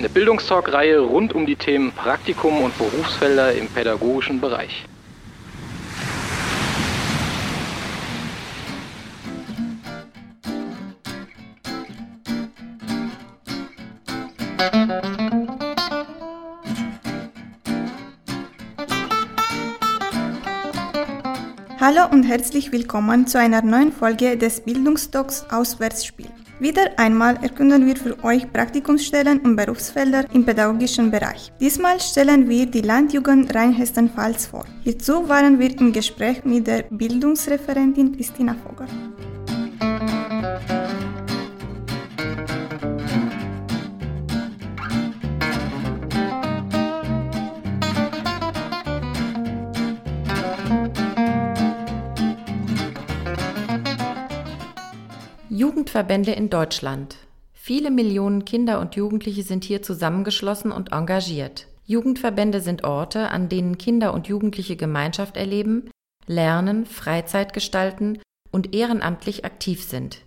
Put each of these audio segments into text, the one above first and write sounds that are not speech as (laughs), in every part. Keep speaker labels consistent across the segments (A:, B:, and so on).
A: Eine Bildungstalk-Reihe rund um die Themen Praktikum und Berufsfelder im pädagogischen Bereich.
B: Hallo und herzlich willkommen zu einer neuen Folge des Bildungsdocs Auswärtsspiel. Wieder einmal erkunden wir für euch Praktikumsstellen und Berufsfelder im pädagogischen Bereich. Diesmal stellen wir die Landjugend Rheinhessen-Pfalz vor. Hierzu waren wir im Gespräch mit der Bildungsreferentin Christina Vogel.
C: Jugendverbände in Deutschland. Viele Millionen Kinder und Jugendliche sind hier zusammengeschlossen und engagiert. Jugendverbände sind Orte, an denen Kinder und Jugendliche Gemeinschaft erleben, lernen, Freizeit gestalten und ehrenamtlich aktiv sind.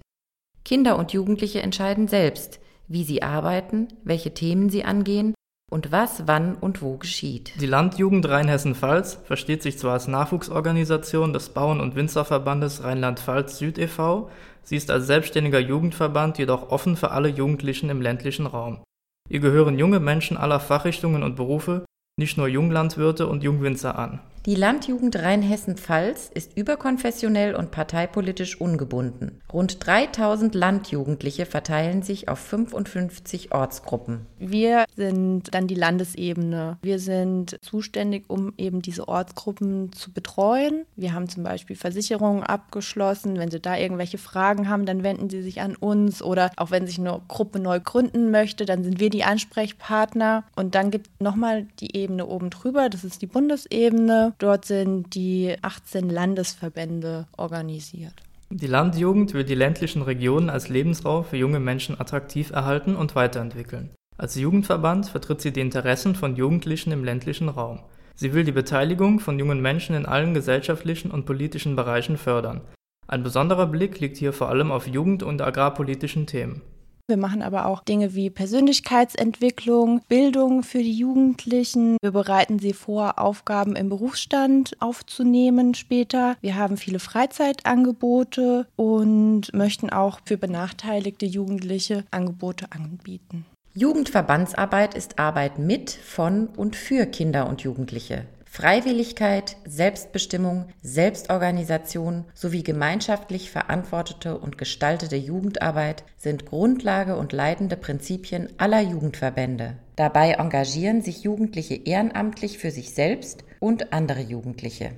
C: Kinder und Jugendliche entscheiden selbst, wie sie arbeiten, welche Themen sie angehen und was, wann und wo geschieht.
D: Die Landjugend Rheinhessen-Pfalz versteht sich zwar als Nachwuchsorganisation des Bauern- und Winzerverbandes Rheinland-Pfalz Süd e.V., sie ist als selbstständiger Jugendverband jedoch offen für alle Jugendlichen im ländlichen Raum. Ihr gehören junge Menschen aller Fachrichtungen und Berufe, nicht nur Junglandwirte und Jungwinzer an.
C: Die Landjugend Rheinhessen-Pfalz ist überkonfessionell und parteipolitisch ungebunden. Rund 3000 Landjugendliche verteilen sich auf 55 Ortsgruppen.
E: Wir sind dann die Landesebene. Wir sind zuständig, um eben diese Ortsgruppen zu betreuen. Wir haben zum Beispiel Versicherungen abgeschlossen. Wenn Sie da irgendwelche Fragen haben, dann wenden Sie sich an uns. Oder auch wenn sich eine Gruppe neu gründen möchte, dann sind wir die Ansprechpartner. Und dann gibt es nochmal die Ebene oben drüber. Das ist die Bundesebene. Dort sind die 18 Landesverbände organisiert.
D: Die Landjugend will die ländlichen Regionen als Lebensraum für junge Menschen attraktiv erhalten und weiterentwickeln. Als Jugendverband vertritt sie die Interessen von Jugendlichen im ländlichen Raum. Sie will die Beteiligung von jungen Menschen in allen gesellschaftlichen und politischen Bereichen fördern. Ein besonderer Blick liegt hier vor allem auf jugend- und agrarpolitischen Themen.
E: Wir machen aber auch Dinge wie Persönlichkeitsentwicklung, Bildung für die Jugendlichen. Wir bereiten sie vor, Aufgaben im Berufsstand aufzunehmen später. Wir haben viele Freizeitangebote und möchten auch für benachteiligte Jugendliche Angebote anbieten.
C: Jugendverbandsarbeit ist Arbeit mit, von und für Kinder und Jugendliche. Freiwilligkeit, Selbstbestimmung, Selbstorganisation sowie gemeinschaftlich verantwortete und gestaltete Jugendarbeit sind Grundlage und leitende Prinzipien aller Jugendverbände. Dabei engagieren sich Jugendliche ehrenamtlich für sich selbst und andere Jugendliche.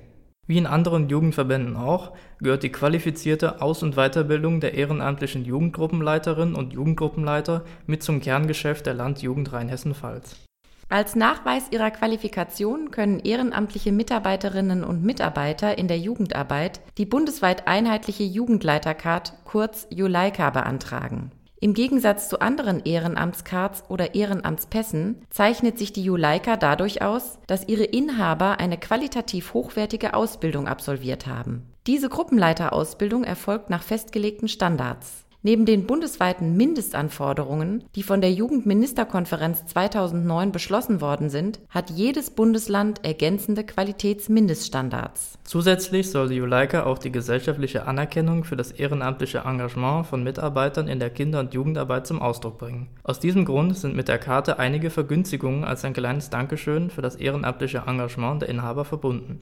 D: Wie in anderen Jugendverbänden auch, gehört die qualifizierte Aus- und Weiterbildung der ehrenamtlichen Jugendgruppenleiterinnen und Jugendgruppenleiter mit zum Kerngeschäft der Landjugend Rheinhessen-Pfalz.
C: Als Nachweis ihrer Qualifikation können ehrenamtliche Mitarbeiterinnen und Mitarbeiter in der Jugendarbeit die bundesweit einheitliche Jugendleitercard kurz Juleika beantragen. Im Gegensatz zu anderen Ehrenamtscards oder Ehrenamtspässen zeichnet sich die Juleika dadurch aus, dass ihre Inhaber eine qualitativ hochwertige Ausbildung absolviert haben. Diese Gruppenleiterausbildung erfolgt nach festgelegten Standards. Neben den bundesweiten Mindestanforderungen, die von der Jugendministerkonferenz 2009 beschlossen worden sind, hat jedes Bundesland ergänzende Qualitätsmindeststandards.
D: Zusätzlich soll die Juleika auch die gesellschaftliche Anerkennung für das ehrenamtliche Engagement von Mitarbeitern in der Kinder- und Jugendarbeit zum Ausdruck bringen. Aus diesem Grund sind mit der Karte einige Vergünstigungen als ein kleines Dankeschön für das ehrenamtliche Engagement der Inhaber verbunden.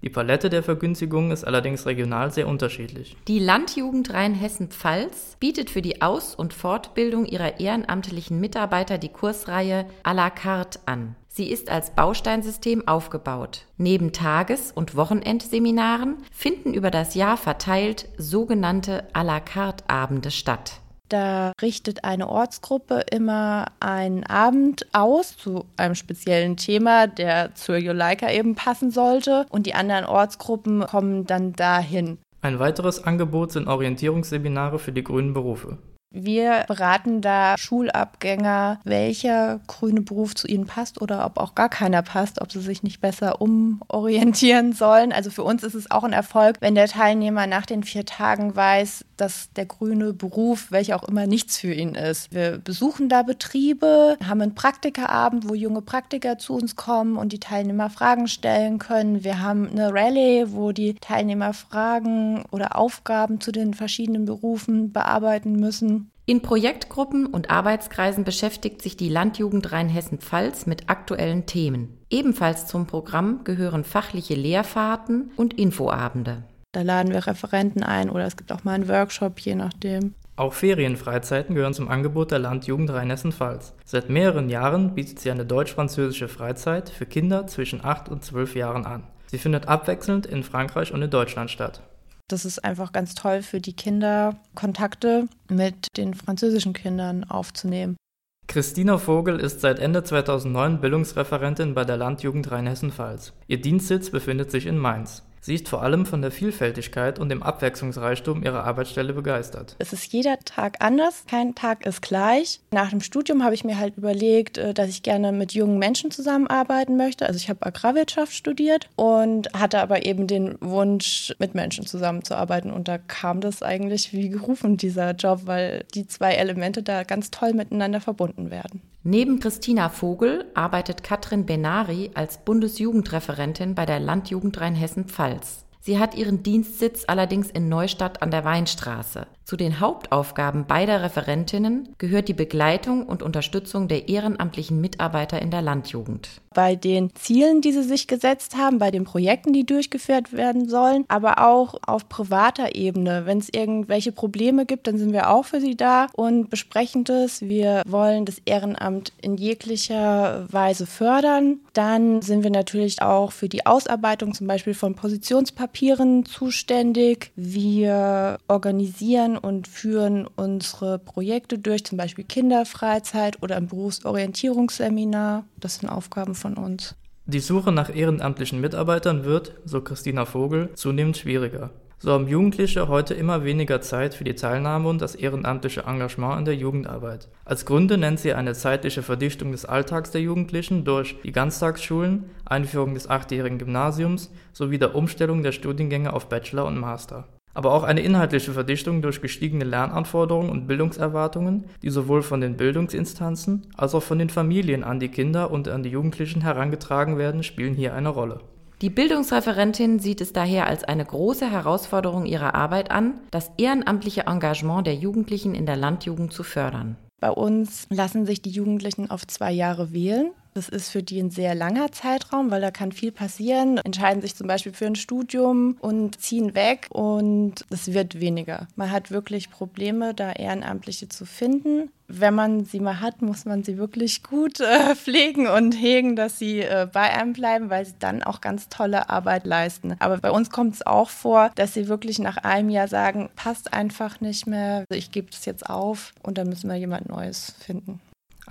D: Die Palette der Vergünstigungen ist allerdings regional sehr unterschiedlich.
C: Die Landjugend Rheinhessen-Pfalz bietet für die Aus- und Fortbildung ihrer ehrenamtlichen Mitarbeiter die Kursreihe à la carte an. Sie ist als Bausteinsystem aufgebaut. Neben Tages- und Wochenendseminaren finden über das Jahr verteilt sogenannte à la carte Abende statt.
E: Da richtet eine Ortsgruppe immer einen Abend aus zu einem speziellen Thema, der zur Juleika eben passen sollte. Und die anderen Ortsgruppen kommen dann dahin.
D: Ein weiteres Angebot sind Orientierungsseminare für die grünen Berufe.
E: Wir beraten da Schulabgänger, welcher grüne Beruf zu ihnen passt oder ob auch gar keiner passt, ob sie sich nicht besser umorientieren (laughs) sollen. Also für uns ist es auch ein Erfolg, wenn der Teilnehmer nach den vier Tagen weiß, dass der grüne Beruf, welcher auch immer, nichts für ihn ist. Wir besuchen da Betriebe, haben einen Praktikerabend, wo junge Praktiker zu uns kommen und die Teilnehmer Fragen stellen können. Wir haben eine Rallye, wo die Teilnehmer Fragen oder Aufgaben zu den verschiedenen Berufen bearbeiten müssen.
C: In Projektgruppen und Arbeitskreisen beschäftigt sich die Landjugend Rheinhessen-Pfalz mit aktuellen Themen. Ebenfalls zum Programm gehören fachliche Lehrfahrten und Infoabende.
E: Da laden wir Referenten ein oder es gibt auch mal einen Workshop, je nachdem.
D: Auch Ferienfreizeiten gehören zum Angebot der Landjugend Rheinhessen-Pfalz. Seit mehreren Jahren bietet sie eine deutsch-französische Freizeit für Kinder zwischen 8 und 12 Jahren an. Sie findet abwechselnd in Frankreich und in Deutschland statt.
E: Das ist einfach ganz toll für die Kinder, Kontakte mit den französischen Kindern aufzunehmen.
D: Christina Vogel ist seit Ende 2009 Bildungsreferentin bei der Landjugend Rheinhessen-Pfalz. Ihr Dienstsitz befindet sich in Mainz. Sie ist vor allem von der Vielfältigkeit und dem Abwechslungsreichtum ihrer Arbeitsstelle begeistert.
E: Es ist jeder Tag anders, kein Tag ist gleich. Nach dem Studium habe ich mir halt überlegt, äh, dass ich gerne mit jungen Menschen zusammenarbeiten möchte. Also ich habe Agrarwirtschaft studiert und hatte aber eben den Wunsch, mit Menschen zusammenzuarbeiten. Und da kam das eigentlich wie gerufen, dieser Job, weil die zwei Elemente da ganz toll miteinander verbunden werden.
C: Neben Christina Vogel arbeitet Katrin Benari als Bundesjugendreferentin bei der Landjugend Rheinhessen-Pfalz. Sie hat ihren Dienstsitz allerdings in Neustadt an der Weinstraße. Zu den Hauptaufgaben beider Referentinnen gehört die Begleitung und Unterstützung der ehrenamtlichen Mitarbeiter in der Landjugend.
E: Bei den Zielen, die sie sich gesetzt haben, bei den Projekten, die durchgeführt werden sollen, aber auch auf privater Ebene. Wenn es irgendwelche Probleme gibt, dann sind wir auch für sie da und besprechen das. Wir wollen das Ehrenamt in jeglicher Weise fördern. Dann sind wir natürlich auch für die Ausarbeitung zum Beispiel von Positionspapieren zuständig. Wir organisieren und führen unsere Projekte durch, zum Beispiel Kinderfreizeit oder ein Berufsorientierungsseminar. Das sind Aufgaben von uns.
D: Die Suche nach ehrenamtlichen Mitarbeitern wird, so Christina Vogel, zunehmend schwieriger. So haben Jugendliche heute immer weniger Zeit für die Teilnahme und das ehrenamtliche Engagement in der Jugendarbeit. Als Gründe nennt sie eine zeitliche Verdichtung des Alltags der Jugendlichen durch die Ganztagsschulen, Einführung des achtjährigen Gymnasiums sowie der Umstellung der Studiengänge auf Bachelor und Master aber auch eine inhaltliche Verdichtung durch gestiegene Lernanforderungen und Bildungserwartungen, die sowohl von den Bildungsinstanzen als auch von den Familien an die Kinder und an die Jugendlichen herangetragen werden, spielen hier eine Rolle.
C: Die Bildungsreferentin sieht es daher als eine große Herausforderung ihrer Arbeit an, das ehrenamtliche Engagement der Jugendlichen in der Landjugend zu fördern.
E: Bei uns lassen sich die Jugendlichen auf zwei Jahre wählen. Das ist für die ein sehr langer Zeitraum, weil da kann viel passieren. Entscheiden sich zum Beispiel für ein Studium und ziehen weg und es wird weniger. Man hat wirklich Probleme, da Ehrenamtliche zu finden. Wenn man sie mal hat, muss man sie wirklich gut äh, (laughs) pflegen und hegen, dass sie äh, bei einem bleiben, weil sie dann auch ganz tolle Arbeit leisten. Aber bei uns kommt es auch vor, dass sie wirklich nach einem Jahr sagen, passt einfach nicht mehr, ich gebe es jetzt auf und dann müssen wir jemand Neues finden.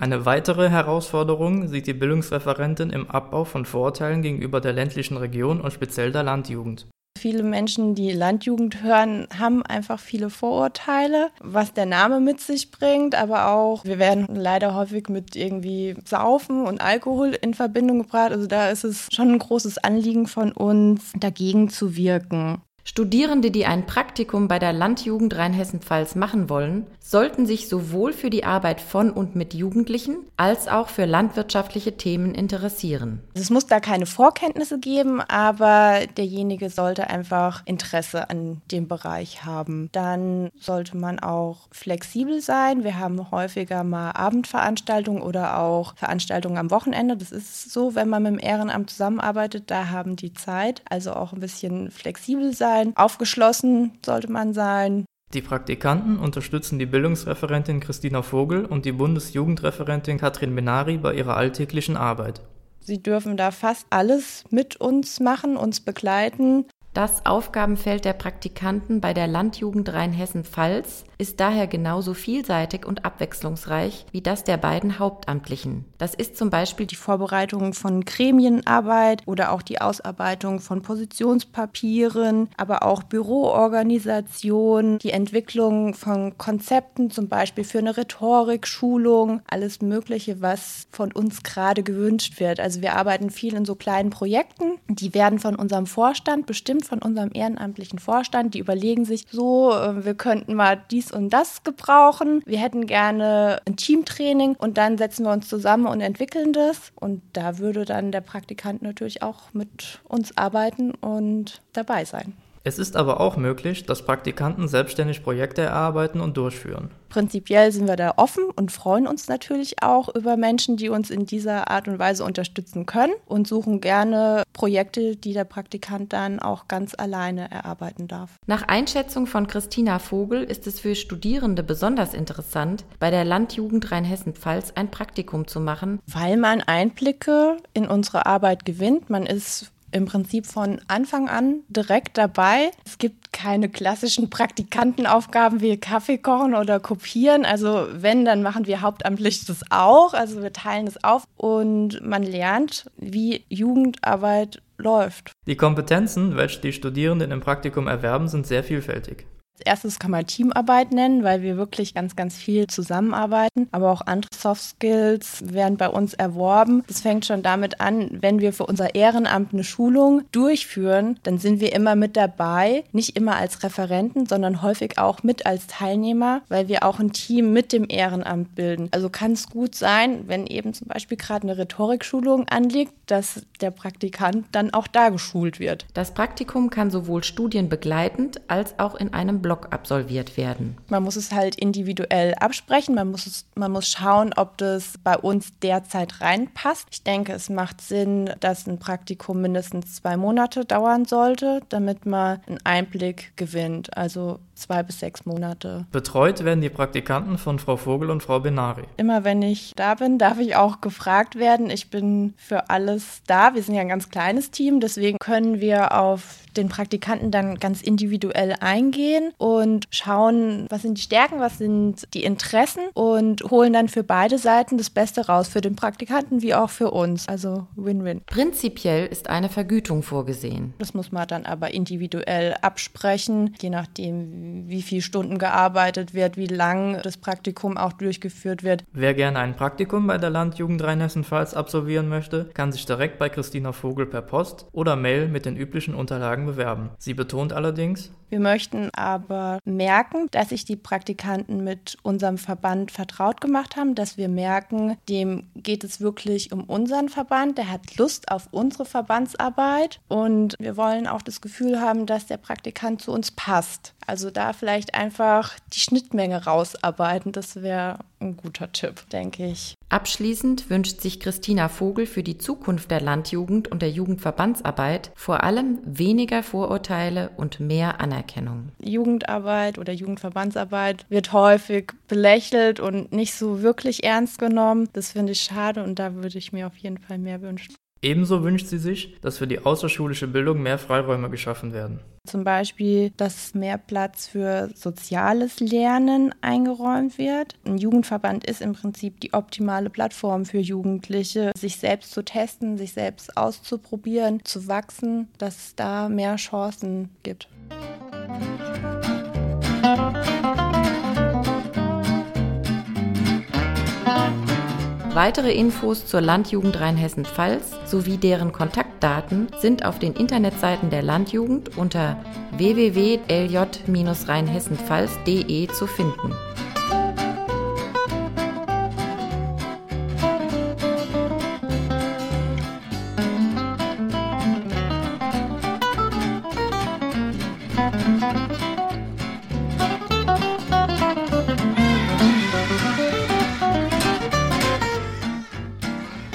D: Eine weitere Herausforderung sieht die Bildungsreferentin im Abbau von Vorurteilen gegenüber der ländlichen Region und speziell der Landjugend.
E: Viele Menschen, die Landjugend hören, haben einfach viele Vorurteile, was der Name mit sich bringt, aber auch, wir werden leider häufig mit irgendwie Saufen und Alkohol in Verbindung gebracht. Also da ist es schon ein großes Anliegen von uns, dagegen zu wirken.
C: Studierende, die ein Praktikum bei der Landjugend Rheinhessen-Pfalz machen wollen, sollten sich sowohl für die Arbeit von und mit Jugendlichen als auch für landwirtschaftliche Themen interessieren.
E: Es muss da keine Vorkenntnisse geben, aber derjenige sollte einfach Interesse an dem Bereich haben. Dann sollte man auch flexibel sein. Wir haben häufiger mal Abendveranstaltungen oder auch Veranstaltungen am Wochenende. Das ist so, wenn man mit dem Ehrenamt zusammenarbeitet, da haben die Zeit. Also auch ein bisschen flexibel sein sein, aufgeschlossen sollte man sein.
D: Die Praktikanten unterstützen die Bildungsreferentin Christina Vogel und die Bundesjugendreferentin Katrin Benari bei ihrer alltäglichen Arbeit.
E: Sie dürfen da fast alles mit uns machen, uns begleiten. Das Aufgabenfeld der Praktikanten bei der Landjugend Rheinhessen-Pfalz ist daher genauso vielseitig und abwechslungsreich wie das der beiden Hauptamtlichen. Das ist zum Beispiel die Vorbereitung von Gremienarbeit oder auch die Ausarbeitung von Positionspapieren, aber auch Büroorganisation, die Entwicklung von Konzepten, zum Beispiel für eine Rhetorik-Schulung, alles Mögliche, was von uns gerade gewünscht wird. Also wir arbeiten viel in so kleinen Projekten, die werden von unserem Vorstand bestimmt, von unserem ehrenamtlichen Vorstand. Die überlegen sich so, äh, wir könnten mal dies und das gebrauchen. Wir hätten gerne ein Teamtraining und dann setzen wir uns zusammen und entwickeln das. Und da würde dann der Praktikant natürlich auch mit uns arbeiten und dabei sein.
D: Es ist aber auch möglich, dass Praktikanten selbstständig Projekte erarbeiten und durchführen.
E: Prinzipiell sind wir da offen und freuen uns natürlich auch über Menschen, die uns in dieser Art und Weise unterstützen können und suchen gerne Projekte, die der Praktikant dann auch ganz alleine erarbeiten darf. Nach Einschätzung von Christina Vogel ist es für Studierende besonders interessant, bei der Landjugend Rheinhessen-Pfalz ein Praktikum zu machen, weil man Einblicke in unsere Arbeit gewinnt. Man ist im Prinzip von Anfang an direkt dabei. Es gibt keine klassischen Praktikantenaufgaben wie Kaffee kochen oder kopieren. Also wenn, dann machen wir hauptamtlich das auch. Also wir teilen es auf und man lernt, wie Jugendarbeit läuft.
D: Die Kompetenzen, welche die Studierenden im Praktikum erwerben, sind sehr vielfältig.
E: Als erstes kann man Teamarbeit nennen, weil wir wirklich ganz, ganz viel zusammenarbeiten. Aber auch andere Soft Skills werden bei uns erworben. Das fängt schon damit an, wenn wir für unser Ehrenamt eine Schulung durchführen, dann sind wir immer mit dabei. Nicht immer als Referenten, sondern häufig auch mit als Teilnehmer, weil wir auch ein Team mit dem Ehrenamt bilden. Also kann es gut sein, wenn eben zum Beispiel gerade eine Rhetorikschulung anliegt, dass der Praktikant dann auch da geschult wird. Das Praktikum kann sowohl studienbegleitend als auch in einem Block absolviert werden. Man muss es halt individuell absprechen. Man muss, es, man muss schauen, ob das bei uns derzeit reinpasst. Ich denke, es macht Sinn, dass ein Praktikum mindestens zwei Monate dauern sollte, damit man einen Einblick gewinnt. Also zwei bis sechs Monate.
D: Betreut werden die Praktikanten von Frau Vogel und Frau Benari.
E: Immer wenn ich da bin, darf ich auch gefragt werden. Ich bin für alles da. Wir sind ja ein ganz kleines Team, deswegen können wir auf den Praktikanten dann ganz individuell eingehen und schauen, was sind die Stärken, was sind die Interessen und holen dann für beide Seiten das Beste raus, für den Praktikanten wie auch für uns. Also Win-Win. Prinzipiell ist eine Vergütung vorgesehen. Das muss man dann aber individuell absprechen, je nachdem, wie viele Stunden gearbeitet wird, wie lang das Praktikum auch durchgeführt wird.
D: Wer gerne ein Praktikum bei der Landjugend Rheinhessen-Pfalz absolvieren möchte, kann sich direkt bei Christina Vogel per Post oder Mail mit den üblichen Unterlagen bewerben. Sie betont allerdings,
E: wir möchten aber merken, dass sich die Praktikanten mit unserem Verband vertraut gemacht haben, dass wir merken, dem geht es wirklich um unseren Verband, der hat Lust auf unsere Verbandsarbeit und wir wollen auch das Gefühl haben, dass der Praktikant zu uns passt. Also da vielleicht einfach die Schnittmenge rausarbeiten, das wäre ein guter Tipp, denke ich. Abschließend wünscht sich Christina Vogel für die Zukunft der Landjugend und der Jugendverbandsarbeit vor allem weniger Vorurteile und mehr Anerkennung. Jugendarbeit oder Jugendverbandsarbeit wird häufig belächelt und nicht so wirklich ernst genommen. Das finde ich schade und da würde ich mir auf jeden Fall mehr wünschen.
D: Ebenso wünscht sie sich, dass für die außerschulische Bildung mehr Freiräume geschaffen werden.
E: Zum Beispiel, dass mehr Platz für soziales Lernen eingeräumt wird. Ein Jugendverband ist im Prinzip die optimale Plattform für Jugendliche, sich selbst zu testen, sich selbst auszuprobieren, zu wachsen, dass es da mehr Chancen gibt. Weitere Infos zur Landjugend Rheinhessen-Pfalz sowie deren Kontaktdaten sind auf den Internetseiten der Landjugend unter www.lj-rheinhessen-pfalz.de zu finden.